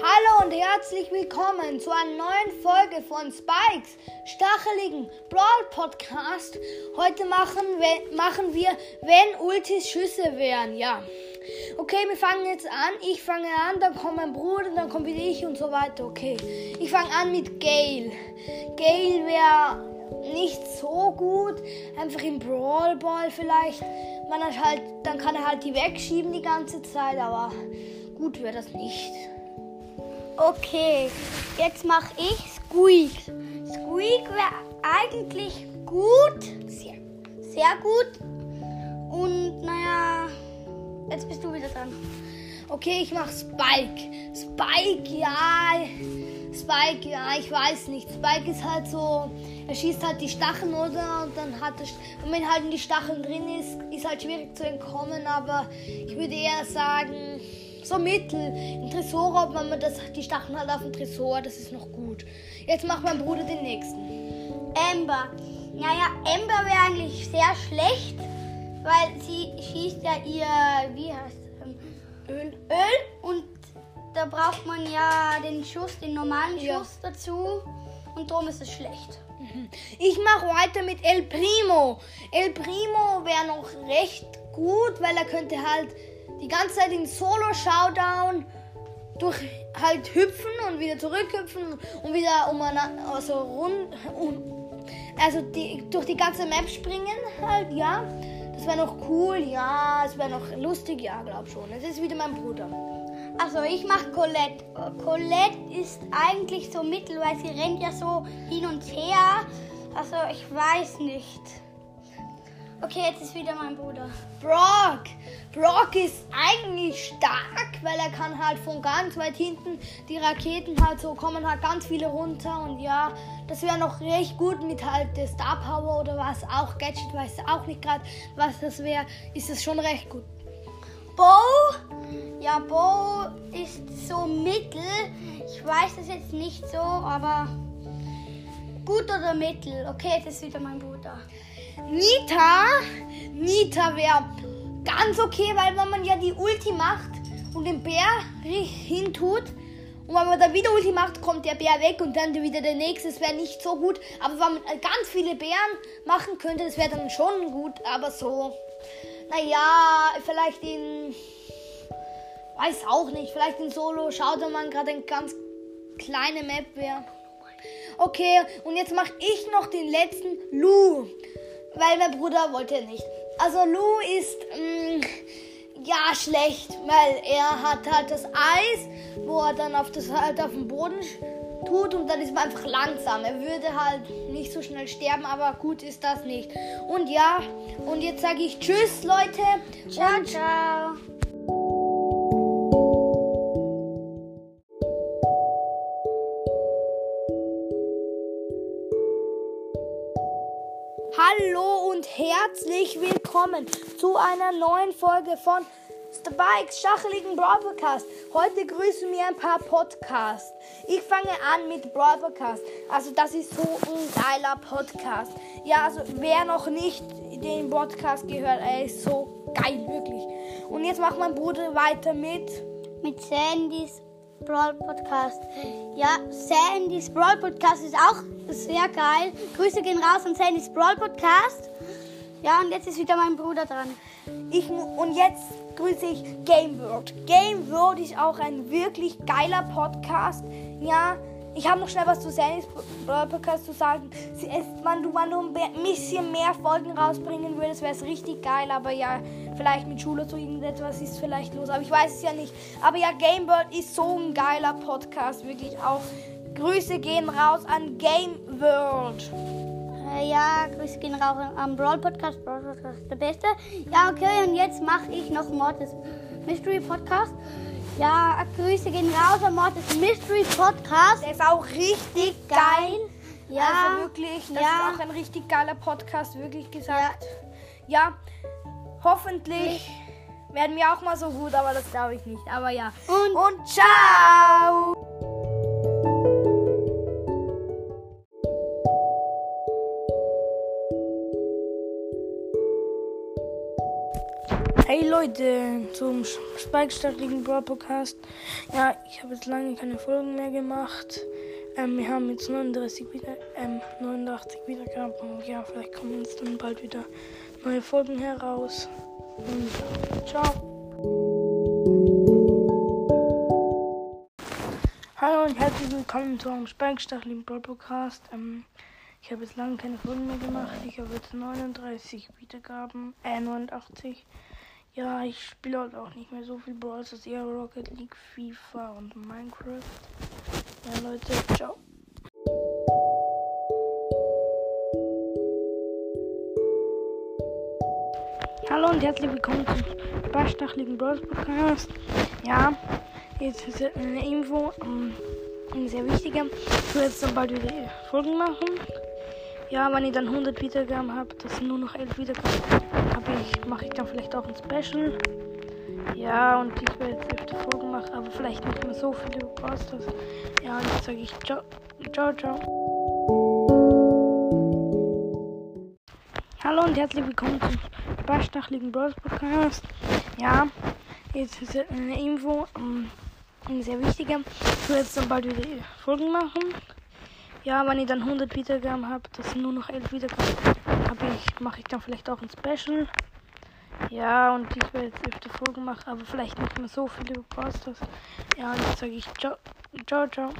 Hallo und herzlich willkommen zu einer neuen Folge von Spikes stacheligen Brawl Podcast. Heute machen wir, machen wir, wenn Ultis Schüsse wären. Ja. Okay, wir fangen jetzt an. Ich fange an, dann kommt mein Bruder, dann kommt wieder ich und so weiter. Okay. Ich fange an mit Gale. Gale wäre nicht so gut. Einfach im Brawl Ball vielleicht. Man hat halt, dann kann er halt die wegschieben die ganze Zeit, aber gut wäre das nicht. Okay, jetzt mache ich Squeak. Squeak wäre eigentlich gut. Sehr, sehr gut. Und naja, jetzt bist du wieder dran. Okay, ich mach Spike. Spike, ja. Spike, ja, ich weiß nicht. Spike ist halt so, er schießt halt die Stacheln, oder? Und dann hat er, und wenn halt in die Stacheln drin ist, ist halt schwierig zu entkommen, aber ich würde eher sagen, so mittel. Im Tresor, ob man das, die Stacheln halt auf dem Tresor, das ist noch gut. Jetzt macht mein Bruder den nächsten. Amber. Naja, Amber wäre eigentlich sehr schlecht, weil sie schießt ja ihr, wie heißt es? Öl. Öl und da braucht man ja den Schuss, den normalen Schuss ja. dazu und darum ist es schlecht. Mhm. Ich mache weiter mit El Primo. El Primo wäre noch recht gut, weil er könnte halt die ganze Zeit in Solo-Showdown durch halt hüpfen und wieder zurückhüpfen und wieder um eine, also rund, um, also die, durch die ganze Map springen halt, ja. Das wäre noch cool, ja. Es wäre noch lustig, ja, glaub schon. Es ist wieder mein Bruder. Also ich mache Colette. Colette ist eigentlich so mittel, weil sie rennt ja so hin und her. Also ich weiß nicht. Okay, jetzt ist wieder mein Bruder. Brock. Brock ist eigentlich stark, weil er kann halt von ganz weit hinten die Raketen halt so kommen halt ganz viele runter und ja, das wäre noch recht gut mit halt der Star Power oder was auch Gadget weiß auch nicht gerade, was das wäre, ist es schon recht gut. Bo, ja Bo ist so mittel. Ich weiß das jetzt nicht so, aber gut oder mittel. Okay, jetzt ist wieder mein Bruder. Nita, Nita wäre ganz okay, weil wenn man ja die Ulti macht und den Bär hintut und wenn man dann wieder Ulti macht, kommt der Bär weg und dann wieder der nächste. Das wäre nicht so gut. Aber wenn man ganz viele Bären machen könnte, das wäre dann schon gut. Aber so, naja, vielleicht in, weiß auch nicht, vielleicht in Solo schaut man gerade eine ganz kleine Map wäre. Okay, und jetzt mache ich noch den letzten Lu weil mein Bruder wollte nicht. Also Lou ist mh, mm, ja schlecht, weil er hat halt das Eis, wo er dann auf das halt auf dem Boden tut und dann ist man einfach langsam. Er würde halt nicht so schnell sterben, aber gut ist das nicht. Und ja, und jetzt sage ich Tschüss, Leute. Ciao, ciao. Hallo und herzlich willkommen zu einer neuen Folge von Spikes Schacheligen Brawl Podcast. Heute grüßen wir ein paar Podcasts. Ich fange an mit Brawl Podcast. Also das ist so ein geiler Podcast. Ja, also wer noch nicht den Podcast gehört, er ist so geil, wirklich. Und jetzt macht mein Bruder weiter mit mit Sandys Brawl Podcast. Ja, Sandys Brawl Podcast ist auch sehr geil. Grüße gehen raus an Sandys Brawl Podcast. Ja, und jetzt ist wieder mein Bruder dran. Ich, und jetzt grüße ich Game World. Game World ist auch ein wirklich geiler Podcast. Ja, ich habe noch schnell was zu Sandys Podcast zu sagen. Wenn du, wenn du ein bisschen mehr Folgen rausbringen würdest, wäre es richtig geil. Aber ja, vielleicht mit Schule so irgendetwas ist vielleicht los. Aber ich weiß es ja nicht. Aber ja, Game World ist so ein geiler Podcast. Wirklich auch. Grüße gehen raus an Game World. Äh, ja, Grüße gehen raus am Brawl Podcast. Brawl Podcast ist der beste. Ja, okay, und jetzt mache ich noch Mortis Mystery Podcast. Ja, Grüße gehen raus am Mortis Mystery Podcast. Der ist auch richtig geil. Ja, also wirklich, das ja. ist auch ein richtig geiler Podcast, wirklich gesagt. Ja, ja hoffentlich werden wir auch mal so gut, aber das glaube ich nicht. Aber ja. Und, Und ciao! Hey Leute. Zum Spike-stacheligen Brawl Podcast. Ja, ich habe jetzt lange keine Folgen mehr gemacht. Ähm, wir haben jetzt 39 wieder, ähm, 89 Wiedergaben ja, vielleicht kommen jetzt dann bald wieder neue Folgen heraus. Und ciao. Hallo und herzlich willkommen zu einem Spike-stacheligen Brawl Podcast. Ähm, ich habe jetzt lange keine Folgen mehr gemacht. Ich habe jetzt 39 Wiedergaben, äh 89. Ja, ich spiele halt auch nicht mehr so viel Brawl, ist eher Rocket League, FIFA und Minecraft. Ja, Leute, ciao. Hallo und herzlich willkommen zum Barstachligen Brawl Podcast. Ja, jetzt ist eine Info, um, eine sehr wichtige. Ich will jetzt dann bald wieder Folgen machen. Ja, wenn ich dann 100 Wiedergaben habe, das sind nur noch 11 Wiedergaben, habe ich, mache ich dann vielleicht auch ein Special. Ja, und ich werde jetzt öfter Folgen machen, aber vielleicht nicht mehr so viele Posters. Ja, und jetzt sage ich ciao, ciao, ciao. Hallo und herzlich willkommen zum Barstachligen Bros Podcast. Ja, jetzt ist eine Info, eine sehr wichtige. Ich will jetzt dann bald wieder Folgen machen. Ja, wenn ich dann 100 Wiedergaben habe, das sind nur noch 11 Wiedergaben, habe ich, mache ich dann vielleicht auch ein Special. Ja, und ich werde jetzt öfter Folgen machen, aber vielleicht nicht mehr so viele Posters. Ja, und jetzt sage ich ciao, ciao, ciao.